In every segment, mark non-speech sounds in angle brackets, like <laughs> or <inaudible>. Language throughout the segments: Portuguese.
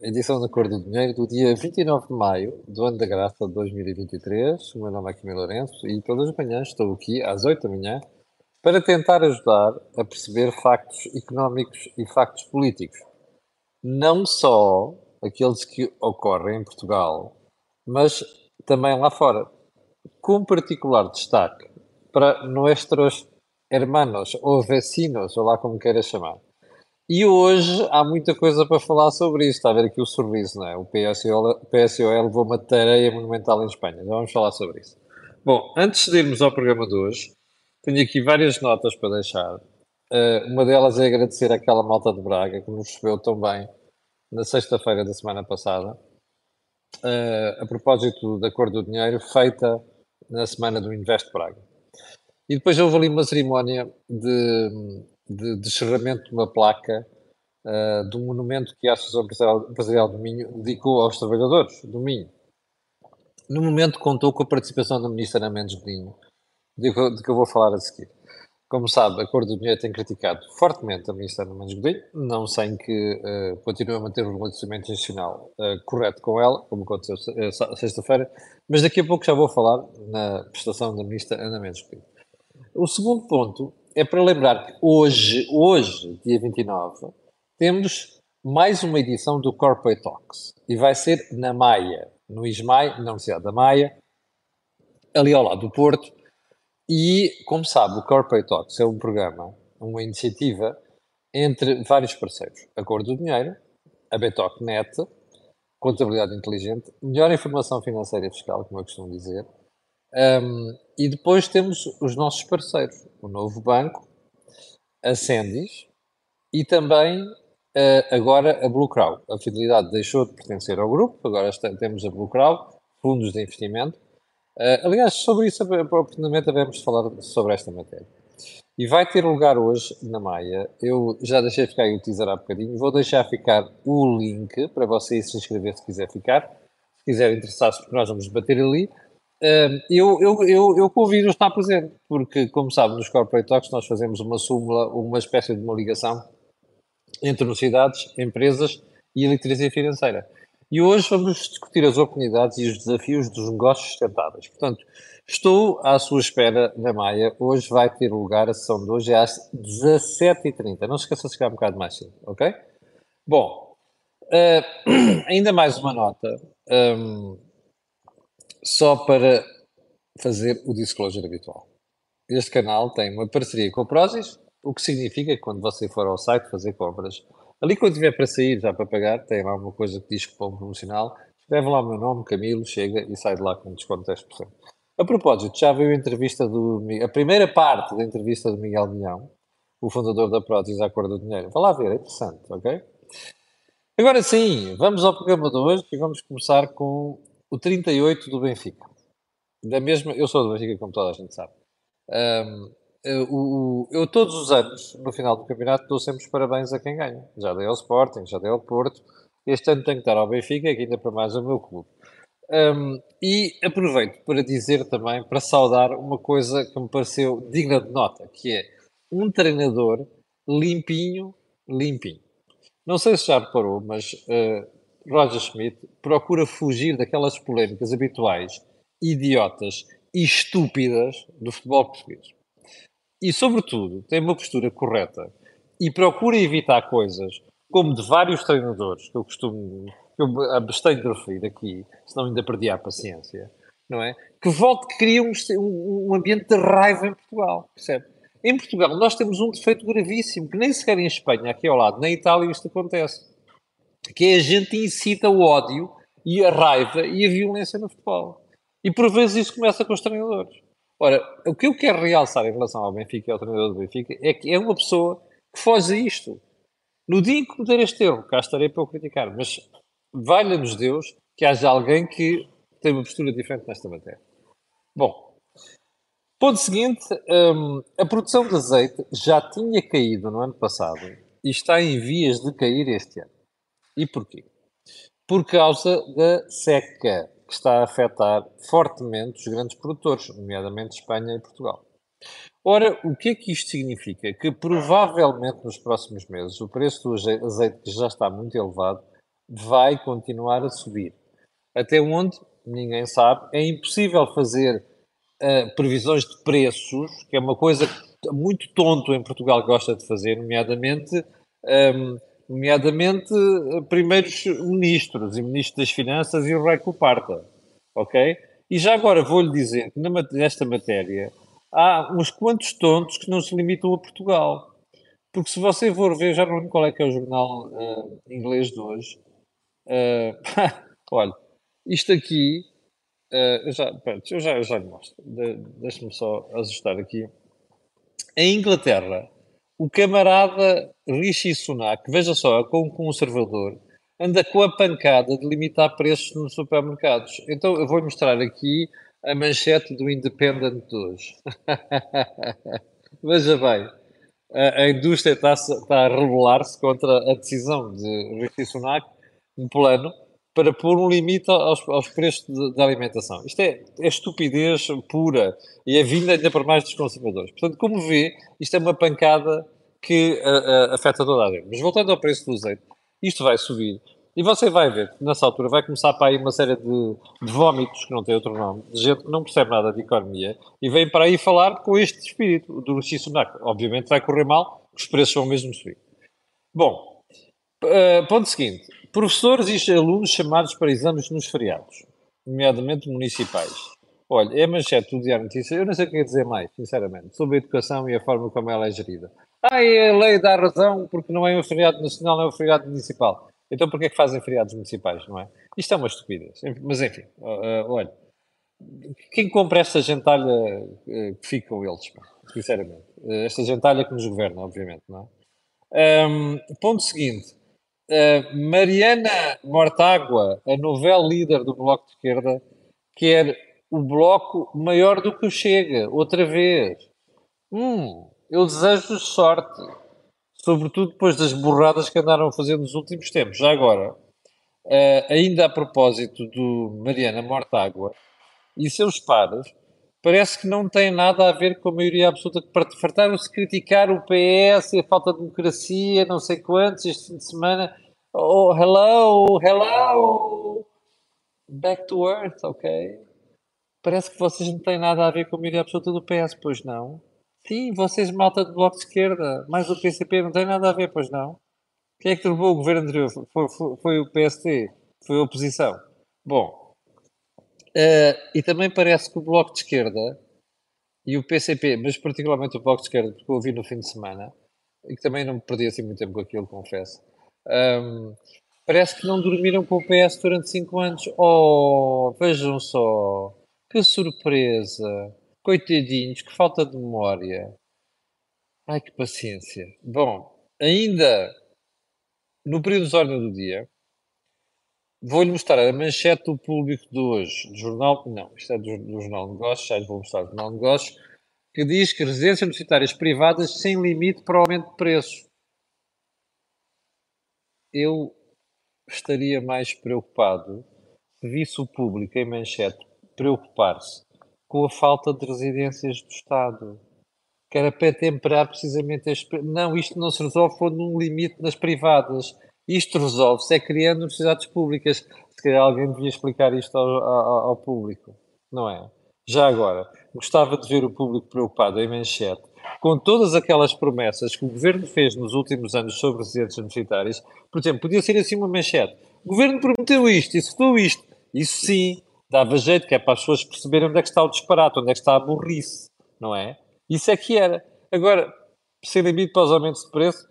edição da Cor do Dinheiro do dia 29 de maio do ano da graça de 2023. O meu nome é Camilo Lourenço e todas as manhãs estou aqui às 8 da manhã para tentar ajudar a perceber factos económicos e factos políticos. Não só aqueles que ocorrem em Portugal, mas também lá fora. Com particular destaque para nossos hermanos ou vecinos, ou lá como queiras chamar. E hoje há muita coisa para falar sobre isso. Está a ver aqui o sorriso, não é? O PSOL, PSOL levou uma tareia monumental em Espanha. Já vamos falar sobre isso. Bom, antes de irmos ao programa de hoje, tenho aqui várias notas para deixar. Uh, uma delas é agradecer àquela malta de Braga que nos recebeu tão bem na sexta-feira da semana passada, uh, a propósito da cor do dinheiro, feita na semana do Invest Braga. E depois houve ali uma cerimónia de de descerramento de uma placa uh, de um monumento que a Associação Empresarial do Minho dedicou aos trabalhadores do Minho. No momento contou com a participação da ministra Ana Mendes Godinho, de, de que eu vou falar a seguir. Como sabe, a Cor do Dinheiro tem criticado fortemente a ministra Ana Mendes Godinho, não sem que uh, continue a manter um relacionamento institucional uh, correto com ela, como aconteceu uh, sexta-feira, mas daqui a pouco já vou falar na prestação da ministra Ana Mendes Godinho. O segundo ponto é para lembrar que hoje, hoje, dia 29, temos mais uma edição do Corporate Talks. E vai ser na Maia, no ISMAI, na Universidade da Maia, ali ao lado do Porto. E, como sabe, o Corporate Talks é um programa, uma iniciativa entre vários parceiros. A Cor do Dinheiro, a BetoCnet, Contabilidade Inteligente, Melhor Informação Financeira e Fiscal, como eu costumo dizer, um, e depois temos os nossos parceiros, o Novo Banco, a Sendis e também uh, agora a Blue Crow. A Fidelidade deixou de pertencer ao grupo, agora está, temos a Blue Crow, fundos de investimento. Uh, aliás, sobre isso, oportunamente, devemos falar sobre esta matéria. E vai ter lugar hoje na Maia. Eu já deixei ficar o teaser há bocadinho. Vou deixar ficar o link para vocês se inscrever se quiser ficar. Se quiser interessar-se, porque nós vamos debater ali eu, eu, eu, eu convido a estar presente, porque, como sabe, nos Corporate Talks nós fazemos uma súmula, uma espécie de uma ligação entre universidades, empresas e a literacia financeira. E hoje vamos discutir as oportunidades e os desafios dos negócios sustentáveis. Portanto, estou à sua espera na Maia. Hoje vai ter lugar, a sessão de hoje às 17h30. Não se esqueça de chegar um bocado mais cedo, ok? Bom, uh, <clears throat> ainda mais uma nota. Um, só para fazer o disclosure habitual. Este canal tem uma parceria com a Prozis, o que significa que quando você for ao site fazer compras, ali quando tiver para sair, já para pagar, tem lá uma coisa que diz cupom promocional, escreve lá o meu nome, Camilo, chega e sai de lá com desconto de 10%. A propósito, já viu a entrevista do a primeira parte da entrevista do Miguel Milhão, o fundador da Prozis à Cor do Dinheiro. Vá lá ver, é interessante, ok? Agora sim, vamos ao programa de hoje e vamos começar com o 38 do Benfica. Da mesma, eu sou do Benfica, como toda a gente sabe. Um, eu, eu, todos os anos, no final do campeonato, dou sempre os parabéns a quem ganha. Já dei ao Sporting, já dei ao Porto. Este ano tenho que dar ao Benfica, que ainda para mais é o meu clube. Um, e aproveito para dizer também, para saudar uma coisa que me pareceu digna de nota, que é um treinador limpinho, limpinho. Não sei se já reparou, mas uh, Roger Schmidt procura fugir daquelas polémicas habituais, idiotas e estúpidas do futebol português. E, sobretudo, tem uma postura correta e procura evitar coisas como de vários treinadores, que eu costumo, que eu abstenho de referir aqui, senão ainda perdi a paciência, não é? Que volta, que cria um, um, ambiente de raiva em Portugal, percebe? Em Portugal nós temos um defeito gravíssimo, que nem sequer em Espanha, aqui ao lado, na Itália isto acontece que é a gente incita o ódio e a raiva e a violência no futebol. E por vezes isso começa com os treinadores. Ora, o que eu quero realçar em relação ao Benfica e ao treinador do Benfica é que é uma pessoa que foge a isto. No dia em que cometer este erro, cá estarei para o criticar, mas valha-nos Deus que haja alguém que tem uma postura diferente nesta matéria. Bom, ponto seguinte, hum, a produção de azeite já tinha caído no ano passado e está em vias de cair este ano. E porquê? Por causa da seca que está a afetar fortemente os grandes produtores, nomeadamente Espanha e Portugal. Ora, o que é que isto significa? Que provavelmente nos próximos meses o preço do azeite, que já está muito elevado, vai continuar a subir. Até onde? Ninguém sabe. É impossível fazer uh, previsões de preços, que é uma coisa muito tonto em Portugal gosta de fazer, nomeadamente, um, ehm, nomeadamente uh, primeiros ministros e ministros das Finanças e o Rei Coparta. Ok? E já agora vou-lhe dizer que nesta matéria há uns quantos tontos que não se limitam a Portugal. Porque se você for ver, já não lembro qual é que é o jornal uh, inglês de hoje, uh, <laughs> olha, isto aqui, uh, eu, já, eu, já, eu já lhe mostro, de, deixe-me só ajustar aqui. Em Inglaterra, o camarada Rishi Sunak, veja só, é com um conservador, anda com a pancada de limitar preços nos supermercados. Então eu vou mostrar aqui a manchete do Independent de hoje. <laughs> Veja bem, a, a indústria está, está a rebelar-se contra a decisão de Rishi Sunak, um plano, para pôr um limite aos, aos preços da alimentação. Isto é, é, estupidez pura e é vinda ainda para mais dos consumidores. Portanto, como vê, isto é uma pancada que a, a, afeta toda a gente. Mas voltando ao preço do azeite, isto vai subir. E você vai ver nessa altura vai começar para aí uma série de, de vómitos, que não tem outro nome, de gente que não percebe nada de economia, e vem para aí falar com este espírito do Sunak. Obviamente vai correr mal, os preços vão mesmo subir. Bom, uh, ponto seguinte. Professores e alunos chamados para exames nos feriados, nomeadamente municipais. Olha, é manchete do Diário Notícias. Eu não sei o que quer dizer mais, sinceramente, sobre a educação e a forma como ela é gerida. Ah, a lei dá razão porque não é um feriado nacional, é um feriado municipal. Então porquê é que fazem feriados municipais, não é? Isto é uma estupidez. Mas enfim, uh, olha, quem compra esta gentalha uh, que fica com eles, sinceramente. Esta gentalha que nos governa, obviamente, não é? Um, ponto seguinte. Uh, Mariana Mortágua, a novela líder do Bloco de Esquerda, quer o Bloco maior do que o Chega, outra vez. Hum, eu desejo sorte sobretudo depois das borradas que andaram a fazer nos últimos tempos. Já agora, uh, ainda a propósito do Mariana Mortágua e seus pares, parece que não tem nada a ver com a maioria absoluta, que fartaram-se criticar o PS e a falta de democracia, não sei quantos, este fim de semana. Oh, hello, hello! Back to earth, ok? Parece que vocês não têm nada a ver com a maioria absoluta do PS, pois não? Sim, vocês malta do Bloco de Esquerda, mais o PCP, não tem nada a ver, pois não? Quem é que derrubou o governo anterior? Foi, foi, foi o PST, foi a oposição. Bom, uh, e também parece que o Bloco de Esquerda e o PCP, mas particularmente o Bloco de Esquerda, porque eu ouvi no fim de semana, e que também não me perdi assim muito tempo com aquilo, confesso, um, parece que não dormiram com o PS durante 5 anos. Oh, vejam só, que surpresa! Coitadinhos, que falta de memória. Ai, que paciência. Bom, ainda no período de ordem do dia, vou-lhe mostrar a manchete do público de hoje, do jornal, não, isto é do, do Jornal de Negócios, já lhe vou mostrar do Jornal de Negócios, que diz que residências universitárias privadas sem limite para o aumento de preços. Eu estaria mais preocupado se visse o público em manchete preocupar-se com a falta de residências do Estado. Que era para temperar precisamente este. Não, isto não se resolve quando um limite nas privadas. Isto resolve-se é criando universidades públicas. Se calhar alguém devia explicar isto ao, ao, ao público, não é? Já agora, gostava de ver o público preocupado em manchete com todas aquelas promessas que o governo fez nos últimos anos sobre residentes universitários. Por exemplo, podia ser assim uma manchete. O governo prometeu isto, executou isto. Isso sim, dava jeito, que é para as pessoas perceberem onde é que está o disparate, onde é que está a burrice, não é? Isso é que era. Agora, sem limite para os aumentos de preço,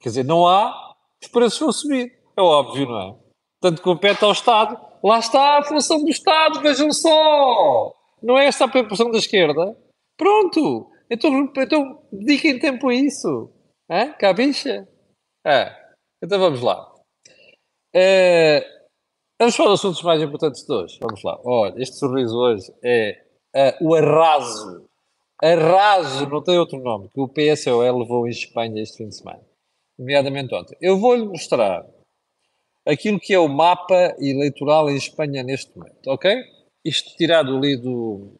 quer dizer, não há, os preços vão subir. É óbvio, não é? Tanto compete ao Estado. Lá está a função do Estado, vejam só! Não é esta a preocupação da esquerda? Pronto! Então, então dediquem tempo a isso. É? Cabicha? É. Então vamos lá. É, Vamos para os assuntos mais importantes de hoje. Vamos lá. Olha, este sorriso hoje é uh, o arraso. Arraso, não tem outro nome, que o PSOE levou em Espanha este fim de semana. Nomeadamente ontem. Eu vou-lhe mostrar aquilo que é o mapa eleitoral em Espanha neste momento, ok? Isto tirado ali do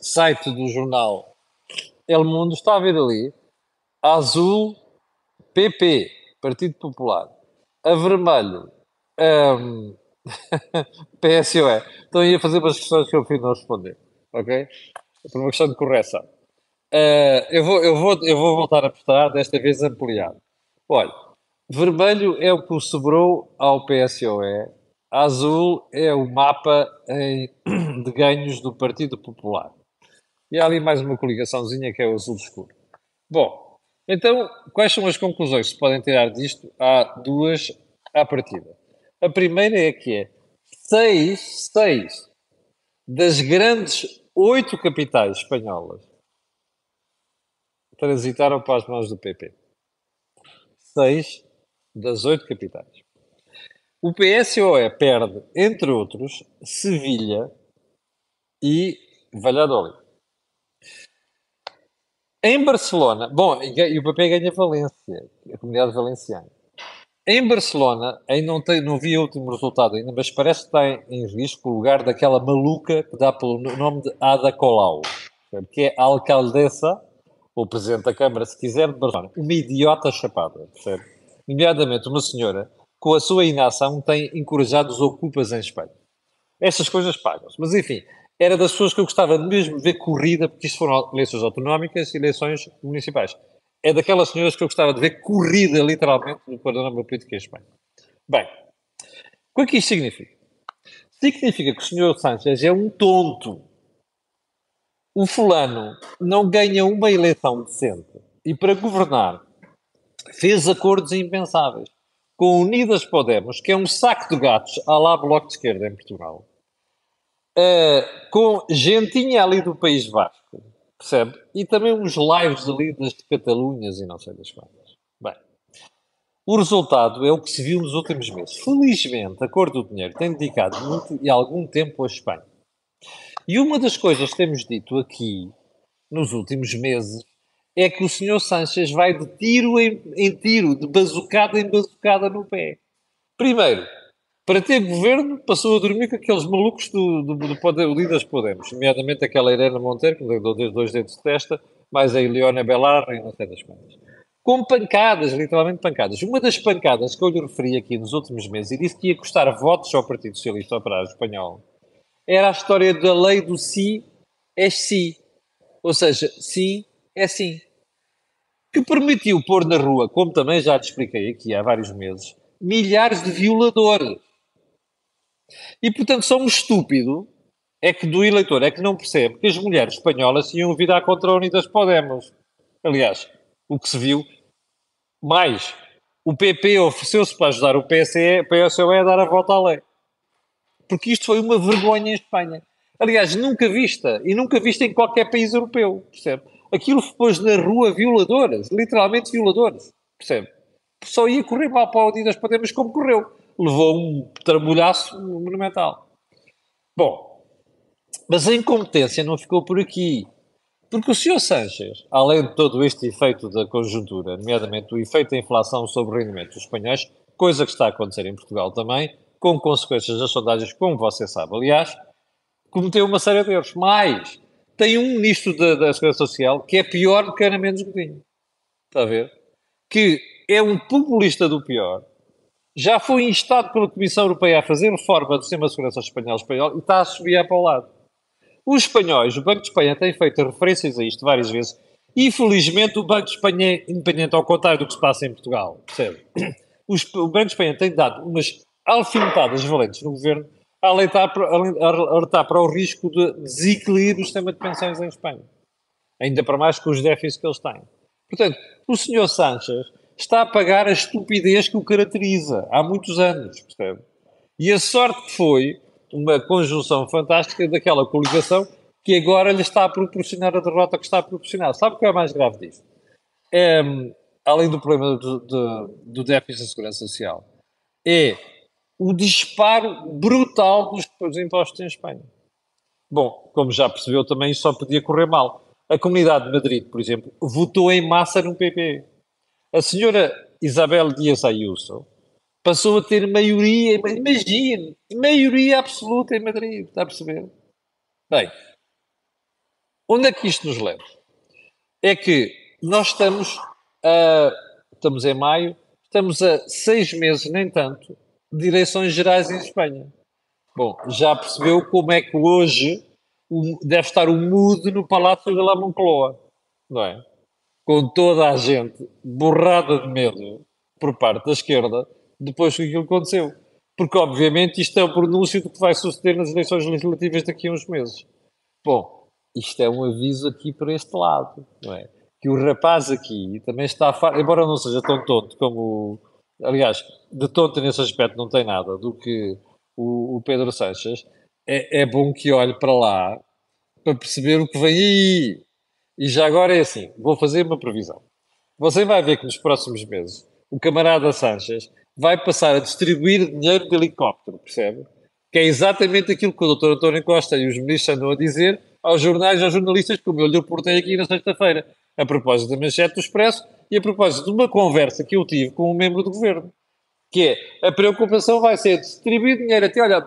site do jornal El Mundo, está a ver ali, azul, PP, Partido Popular, a vermelho, Um, <laughs> PSOE. Então ia fazer umas questões que eu fui não responder. Ok? Por uma questão de correção. Uh, eu, vou, eu, vou, eu vou voltar a postar, desta vez ampliado. Olha, vermelho é o que sobrou ao PSOE, azul é o mapa em, <clears throat> de ganhos do Partido Popular. E há ali mais uma coligaçãozinha que é o azul escuro. Bom, então, quais são as conclusões que se podem tirar disto? Há duas à partida. A primeira é que é seis, seis das grandes oito capitais espanholas transitaram para as mãos do PP. Seis das oito capitais. O PSOE perde, entre outros, Sevilha e Valladolid. Em Barcelona, bom, e o PP ganha Valência, a comunidade valenciana. Em Barcelona, ainda não, tem, não vi o último resultado ainda, mas parece que está em, em risco o lugar daquela maluca que dá pelo nome de Ada Colau, que é a alcaldessa, ou presidente da Câmara, se quiser, de Barcelona. Uma idiota chapada, percebe? Nomeadamente uma senhora, com a sua inação, tem encorajado os ocupas em Espanha. Essas coisas pagam-se. Mas, enfim, era das pessoas que eu gostava mesmo de ver corrida, porque isto foram eleições autonómicas e eleições municipais. É daquelas senhoras que eu gostava de ver corrida, literalmente, no panorama político em Espanha. Bem, o que é que isto significa? Significa que o senhor Sánchez é um tonto. O fulano não ganha uma eleição decente e para governar fez acordos impensáveis com Unidas Podemos, que é um saco de gatos à lá Bloco de Esquerda em Portugal uh, com gentinha ali do País Vasco, percebe? E também uns lives ali das Catalunhas e não sei das quantas. Bem, o resultado é o que se viu nos últimos meses. Felizmente, a Cor do Dinheiro tem dedicado muito e algum tempo à Espanha. E uma das coisas que temos dito aqui, nos últimos meses, é que o senhor Sanchez vai de tiro em, em tiro, de bazucada em bazucada no pé. Primeiro, para ter governo, passou a dormir com aqueles malucos do, do, do Unidas Podemos, nomeadamente aquela Irene Monteiro, que deu dois dedos de testa, mais a Eliona Belarra e não sei das quantas. Com pancadas, literalmente pancadas. Uma das pancadas que eu lhe referi aqui nos últimos meses e disse que ia custar votos ao Partido Socialista Operário Espanhol era a história da lei do si é si. Ou seja, sim é sim. Que permitiu pôr na rua, como também já te expliquei aqui há vários meses, milhares de violadores e, portanto, só um estúpido é que do eleitor é que não percebe que as mulheres espanholas iam virar contra a Unidas Podemos. Aliás, o que se viu, mais, o PP ofereceu-se para ajudar o PSE, PSOE a dar a volta à lei. Porque isto foi uma vergonha em Espanha. Aliás, nunca vista, e nunca vista em qualquer país europeu, percebe? Aquilo pôs na rua violadoras, literalmente violadoras, percebe? Só ia correr mal para o Unidas Podemos como correu levou um trambolhaço monumental. Bom, mas a incompetência não ficou por aqui. Porque o Sr. Sanchez, além de todo este efeito da conjuntura, nomeadamente o efeito da inflação sobre o rendimento dos espanhóis, coisa que está a acontecer em Portugal também, com consequências das sondagens, como você sabe, aliás, cometeu uma série de erros. Mas tem um ministro da, da Segurança Social que é pior do que Ana Mendes Godinho. Está a ver? Que é um populista do pior, já foi instado pela Comissão Europeia a fazer reforma do sistema de segurança espanhol, espanhol e está a subir para o lado. Os espanhóis, o Banco de Espanha tem feito referências a isto várias vezes. Infelizmente, o Banco de Espanha é independente ao contrário do que se passa em Portugal. Percebe? <clears throat> o Banco de Espanha tem dado umas alfinetadas valentes no governo a alertar, alertar para o risco de desequilíbrio do sistema de pensões em Espanha. Ainda para mais com os déficits que eles têm. Portanto, o senhor Sánchez está a pagar a estupidez que o caracteriza há muitos anos, percebe? E a sorte que foi uma conjunção fantástica daquela coligação que agora lhe está a proporcionar a derrota que está a proporcionar. Sabe o que é mais grave disto? É, além do problema do, do, do déficit de segurança social, é o disparo brutal dos, impostos em Espanha. Bom, como já percebeu também, isso só podia correr mal. A Comunidade de Madrid, por exemplo, votou em massa no PP. A senhora Isabel Dias Ayuso passou a ter maioria, imagine, maioria absoluta em Madrid, está a perceber? Bem, onde é que isto nos leva? É que nós estamos a, estamos em maio, estamos a seis meses, nem tanto, direções gerais em Espanha. Bom, já percebeu como é que hoje deve estar o mood no Palácio de la Moncloa, não é? Com toda a gente borrada de medo por parte da esquerda depois que aquilo aconteceu. Porque, obviamente, isto é o pronúncio do que vai suceder nas eleições legislativas daqui a uns meses. Bom, isto é um aviso aqui para este lado, não é? Que o rapaz aqui também está, embora não seja tão tonto como, aliás, de tonto nesse aspecto não tem nada, do que o, o Pedro Sanches, é, é bom que olhe para lá para perceber o que vem aí. E já agora é assim, vou fazer uma previsão. Você vai ver que nos próximos meses o camarada Sanches vai passar a distribuir dinheiro de helicóptero, percebe? Que é exatamente aquilo que o Dr. António Costa e os ministros andam a dizer aos jornais, aos jornalistas, como eu lhe reportei aqui na sexta-feira, a propósito da manchete do Expresso e a propósito de uma conversa que eu tive com um membro do governo. Que é, a preocupação vai ser distribuir dinheiro até, olha,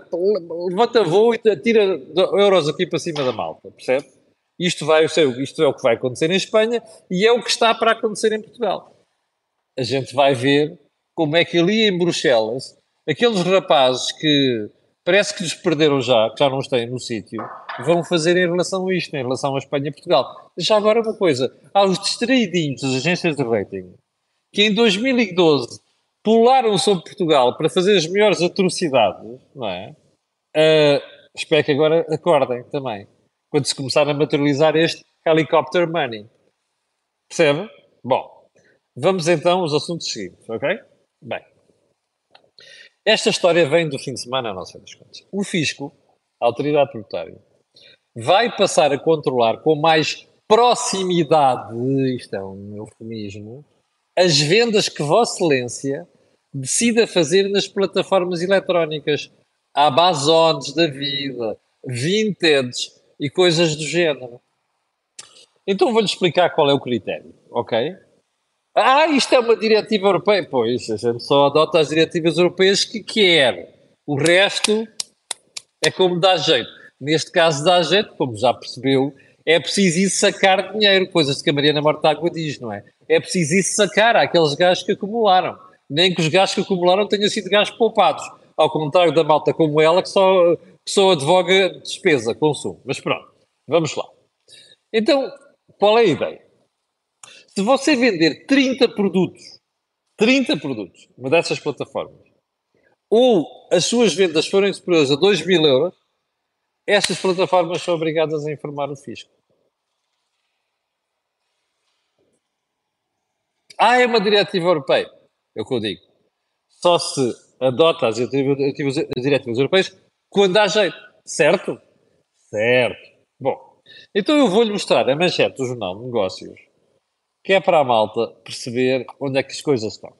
levanta voo e tira euros aqui para cima da malta, percebe? Isto, vai isto é o que vai acontecer em Espanha e é o que está para acontecer em Portugal. A gente vai ver como é que ali em Bruxelas, aqueles rapazes que parece que lhes perderam já, que já não estão no sítio, vão fazer em relação a isto, em relação à Espanha e Portugal. Já agora uma coisa, há os distraidinhos das agências de rating, que em 2012 pularam sobre Portugal para fazer as maiores atrocidades, não é? Uh, espero que agora acordem também, quando se começar a materializar este helicopter money. Percebe? Bom, vamos então aos assuntos seguintes, ok? Bem, esta história vem do fim de semana, não sei das contas. O fisco, a autoridade tributária, vai passar a controlar com mais proximidade, isto é um eufemismo, as vendas que Vossa Excelência decida fazer nas plataformas eletrónicas, Amazones da vida, Vinted e coisas do género. Então vou-lhe explicar qual é o critério, ok? Ah, isto é uma diretiva europeia. Pois, a gente só adota as diretivas europeias que quer. O resto é como dá jeito. Neste caso dá jeito, como já percebeu, é preciso ir sacar dinheiro, coisas que a Mariana Mortágua diz, não é? É preciso ir sacar aqueles gajos que acumularam. Nem que os gajos que acumularam tenham sido gajos poupados. Ao contrário da malta como ela, que só, que só advoga despesa, consumo. Mas pronto, vamos lá. Então, qual é a ideia? Se você vender 30 produtos, 30 produtos, uma dessas plataformas, ou as suas vendas forem superiores a 2 mil euros, essas plataformas são obrigadas a informar o fisco. Ah, é uma diretiva europeia. É o que eu digo. Só se adota as diretivas, as diretivas europeias quando há jeito. Certo? Certo. Bom, então eu vou-lhe mostrar a manchete do Jornal de Negócios que é para a malta perceber onde é que as coisas estão.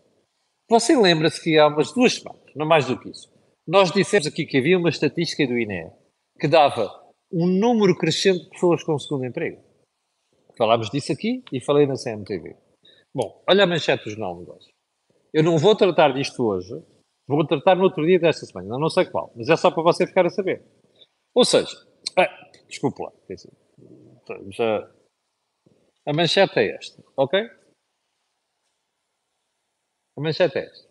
Você lembra-se que há umas duas semanas, não mais do que isso, nós dissemos aqui que havia uma estatística do INE que dava um número crescente de pessoas com segundo emprego. Falámos disso aqui e falei na CMTV. Bom, olha a manchete do de Negócios. Eu não vou tratar disto hoje, vou tratar no outro dia desta semana, não sei qual, mas é só para você ficar a saber. Ou seja, ah, desculpe lá, já, a manchete é esta, ok? A manchete é esta.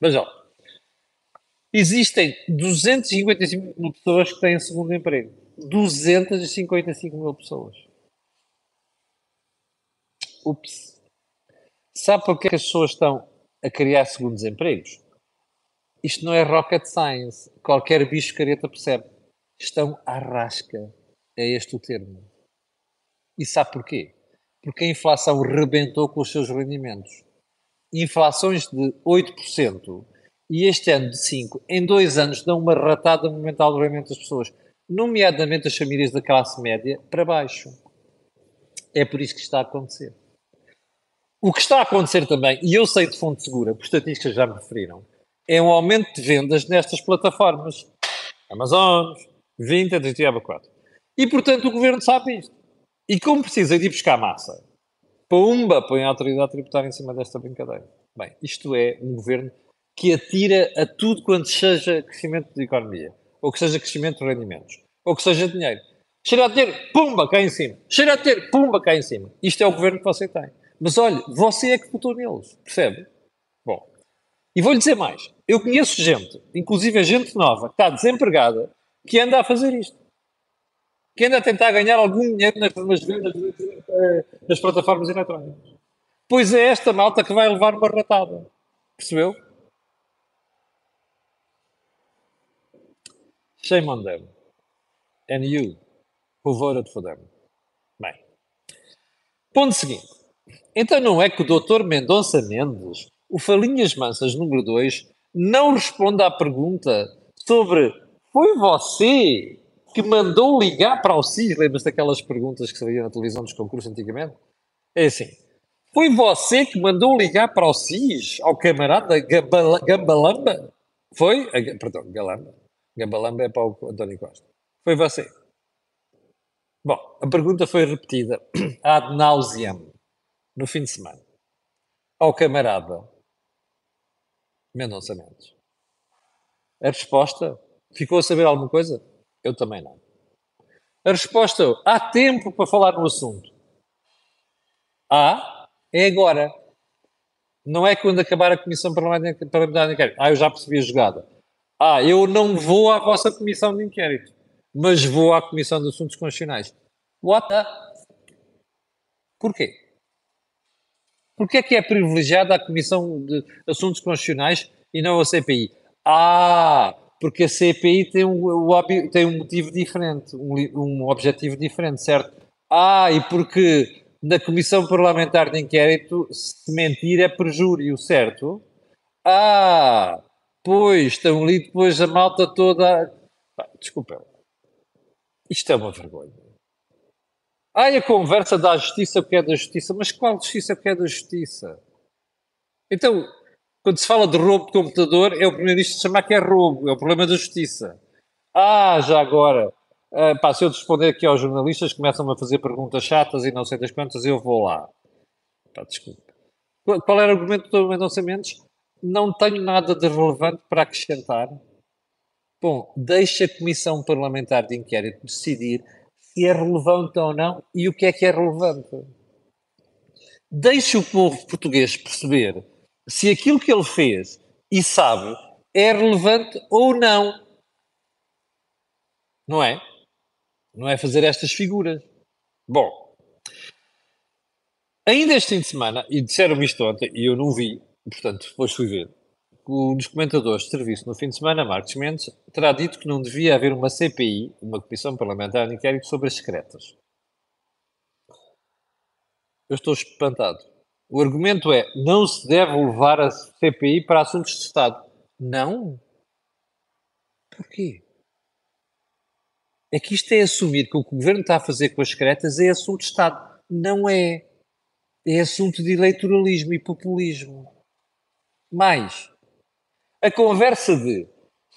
Veja lá. Existem 255 mil pessoas que têm segundo emprego. 255 mil pessoas. Ups. Sabe porquê que as pessoas estão a criar segundos empregos? Isto não é rocket science. Qualquer bicho careta percebe. Estão à rasca. É este o termo. E sabe porquê? porque a inflação rebentou com os seus rendimentos. Inflações de 8% e este ano de 5%, em dois anos dão uma ratada monumental do rendimento das pessoas, nomeadamente as famílias da classe média para baixo. É por isso que está a acontecer. O que está a acontecer também, e eu sei de fonte segura, por estatísticas já me referiram, é um aumento de vendas nestas plataformas. Amazon, Vinted Diabo 4. E, portanto, o governo sabe isto. E como precisa de ir buscar massa, pumba, põe a autoridade tributária em cima desta brincadeira. Bem, isto é um governo que atira a tudo quanto seja crescimento de economia, ou que seja crescimento de rendimentos, ou que seja dinheiro. Cheira a dinheiro, pumba, cai em cima. Cheira a dinheiro, pumba, cai em cima. Isto é o governo que você tem. Mas olha, você é que votou neles, percebe? Bom, e vou-lhe dizer mais. Eu conheço gente, inclusive a gente nova, que está desempregada, que anda a fazer isto. Que anda a tentar ganhar algum dinheiro nas, nas vendas das plataformas eletrónicas. Pois é esta malta que vai levar uma ratada. Percebeu? Shame on them. And you, who voted for them. Bem. Ponto seguinte. Então não é que o Dr. Mendonça Mendes, o Falinhas Mansas número 2, não responde à pergunta sobre foi você que mandou ligar para o CIS? Lembra-se daquelas perguntas que saíam na televisão dos concursos antigamente? É assim. Foi você que mandou ligar para o CIS ao camarada Gambalamba? Foi? Perdão, Galamba. Gambalamba é para o António Costa. Foi você. Bom, a pergunta foi repetida <clears throat> ad nauseam no fim de semana ao camarada Mendonça Mendes. A resposta, ficou a saber alguma coisa? Eu também não. A resposta, há tempo para falar no assunto. Há, é agora. Não é quando acabar a Comissão Parlamentar. Ah, eu já percebi a jogada. Ah, eu não vou à vossa Comissão de Inquérito, mas vou à Comissão de Assuntos Constitucionais. What the... Porquê? Porquê é que é privilegiada a Comissão de Assuntos Constitucionais e não a CPI? Ah, porque a CPI tem um, tem um motivo diferente, um, um objetivo diferente, certo? Ah, e porque na Comissão Parlamentar de Inquérito, se mentir é perjúrio, certo? Ah, pois, estão ali depois a malta toda. Desculpa, isto é uma vergonha. Ai, a conversa da justiça, o que é da justiça, mas qual justiça, o que é da justiça? Então, quando se fala de roubo de computador, é o primeiro-ministro chamar que é roubo, é o problema da justiça. Ah, já agora, uh, pá, se eu responder aqui aos jornalistas, começam-me a fazer perguntas chatas e não sei das quantas, eu vou lá. Pá, desculpa. Qual era o argumento do Mendonça Mendes? Não tenho nada de relevante para acrescentar. Bom, deixa a Comissão Parlamentar de Inquérito decidir se é relevante ou não e o que é que é relevante. Deixa o povo português perceber se aquilo que ele fez e sabe é relevante ou não. Não é? Não é fazer estas figuras. Bom, ainda este fim de semana, e disseram-me isto ontem, e eu não vi, portanto, depois fui ver, um dos comentadores de serviço no fim de semana, Marcos Mendes, terá dito que não devia haver uma CPI, uma Comissão Parlamentar de Inquérito sobre as secretas. Eu estou espantado. O argumento é não se deve levar a CPI para assuntos de Estado. Não? Porquê? É que isto é assumir que o que o governo está a fazer com as secretas é assunto de Estado. Não é. É assunto de eleitoralismo e populismo. Mais, a conversa de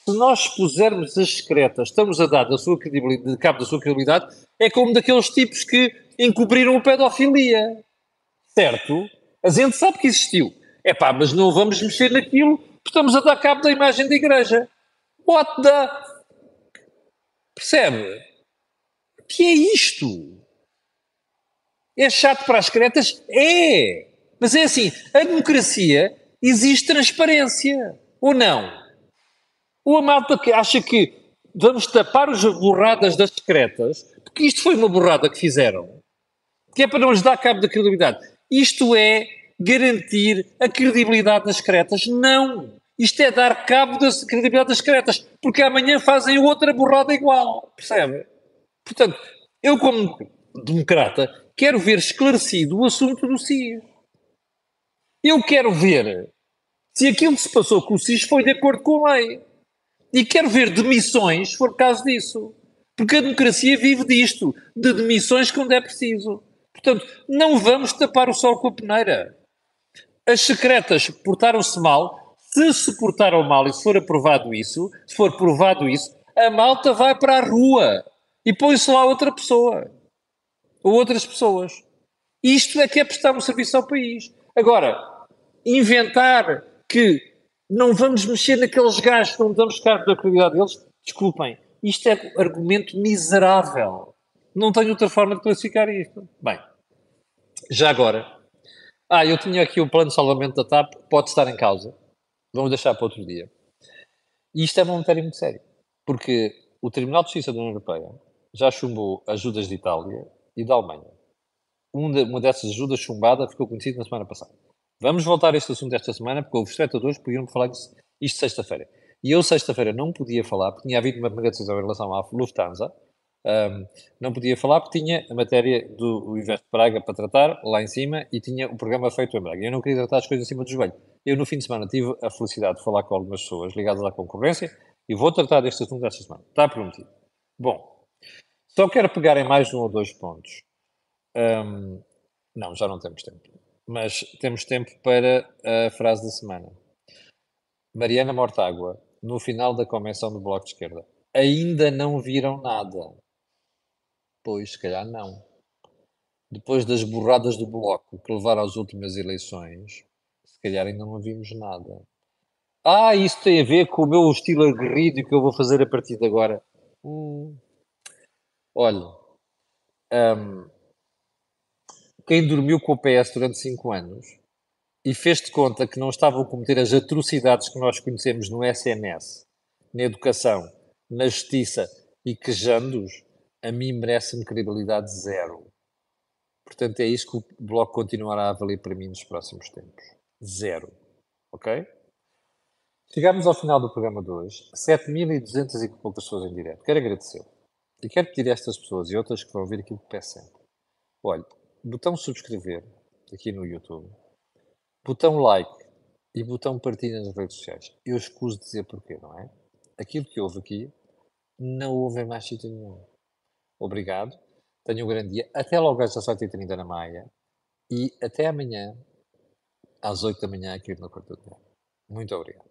se nós expusermos as secretas, estamos a dar da sua credibilidade, de cabo da sua credibilidade, é como daqueles tipos que encobriram a pedofilia. Certo? A gente sabe que existiu. É pá, mas não vamos mexer naquilo porque estamos a dar cabo da imagem da igreja. What the. Percebe? O que é isto? É chato para as cretas? É! Mas é assim, a democracia existe transparência. Ou não? Ou a malta que acha que vamos tapar as borradas das secretas, porque isto foi uma borrada que fizeram, que é para não lhes dar cabo da credibilidade. Isto é garantir a credibilidade das secretas? Não. Isto é dar cabo da credibilidade das secretas, porque amanhã fazem outra borrada igual. Percebe? Portanto, eu, como democrata, quero ver esclarecido o assunto do CIS. Eu quero ver se aquilo que se passou com o CIS foi de acordo com a lei. E quero ver demissões, se for caso disso. Porque a democracia vive disto, de demissões quando é preciso. Portanto, não vamos tapar o sol com a peneira. As secretas portaram-se mal. Se se portaram mal e se for aprovado isso, se for provado isso, a malta vai para a rua e põe-se lá outra pessoa. Ou outras pessoas. Isto é que é prestar um serviço ao país. Agora, inventar que não vamos mexer naqueles gajos que não damos cargo da credibilidade deles, desculpem, isto é argumento miserável. Não tenho outra forma de classificar isto. Bem, já agora. Ah, eu tinha aqui o plano de salvamento da TAP, pode estar em causa. Vamos deixar para outro dia. E isto é uma matéria muito séria, porque o Tribunal de Justiça da União Europeia já chumbou ajudas de Itália e da Alemanha. Um uma dessas ajudas chumbada ficou conhecida na semana passada. Vamos voltar a este assunto esta semana, porque os espectadores podiam falar disso, isto sexta-feira. E eu, sexta-feira, não podia falar, porque tinha havido uma primeira decisão em relação à Lufthansa. Um, não podia falar porque tinha a matéria do Invest Praga para tratar lá em cima e tinha o programa feito em Braga. Eu não queria tratar as coisas acima do joelho. Eu, no fim de semana, tive a felicidade de falar com algumas pessoas ligadas à concorrência e vou tratar deste assunto esta semana. Está prometido. Bom, só quero pegar em mais um ou dois pontos. Um, não, já não temos tempo. Mas temos tempo para a frase da semana. Mariana Mortágua, no final da convenção do Bloco de Esquerda. Ainda não viram nada. Pois, se calhar não. Depois das borradas do Bloco que levaram às últimas eleições, se calhar ainda não vimos nada. Ah, isso tem a ver com o meu estilo aguerrido que eu vou fazer a partir de agora. Hum. Olha, um, quem dormiu com o PS durante 5 anos e fez de conta que não estavam a cometer as atrocidades que nós conhecemos no SNS, na educação, na justiça e quejando-os, a mim merece-me credibilidade zero. Portanto, é isso que o Bloco continuará a valer para mim nos próximos tempos. Zero. Ok? Chegamos ao final do programa de hoje. 7.200 e poucas pessoas em direto. Quero agradecer. E quero pedir a estas pessoas e outras que vão ouvir aquilo que peço sempre. Olha, botão subscrever aqui no YouTube, botão like e botão partilha nas redes sociais. Eu escuso dizer porquê, não é? Aquilo que houve aqui não houve em mais sítio nenhum. Obrigado. Tenham um grande dia. Até logo às 18h30 na Maia. E até amanhã, às 8 da manhã, aqui no Quarto do Muito obrigado.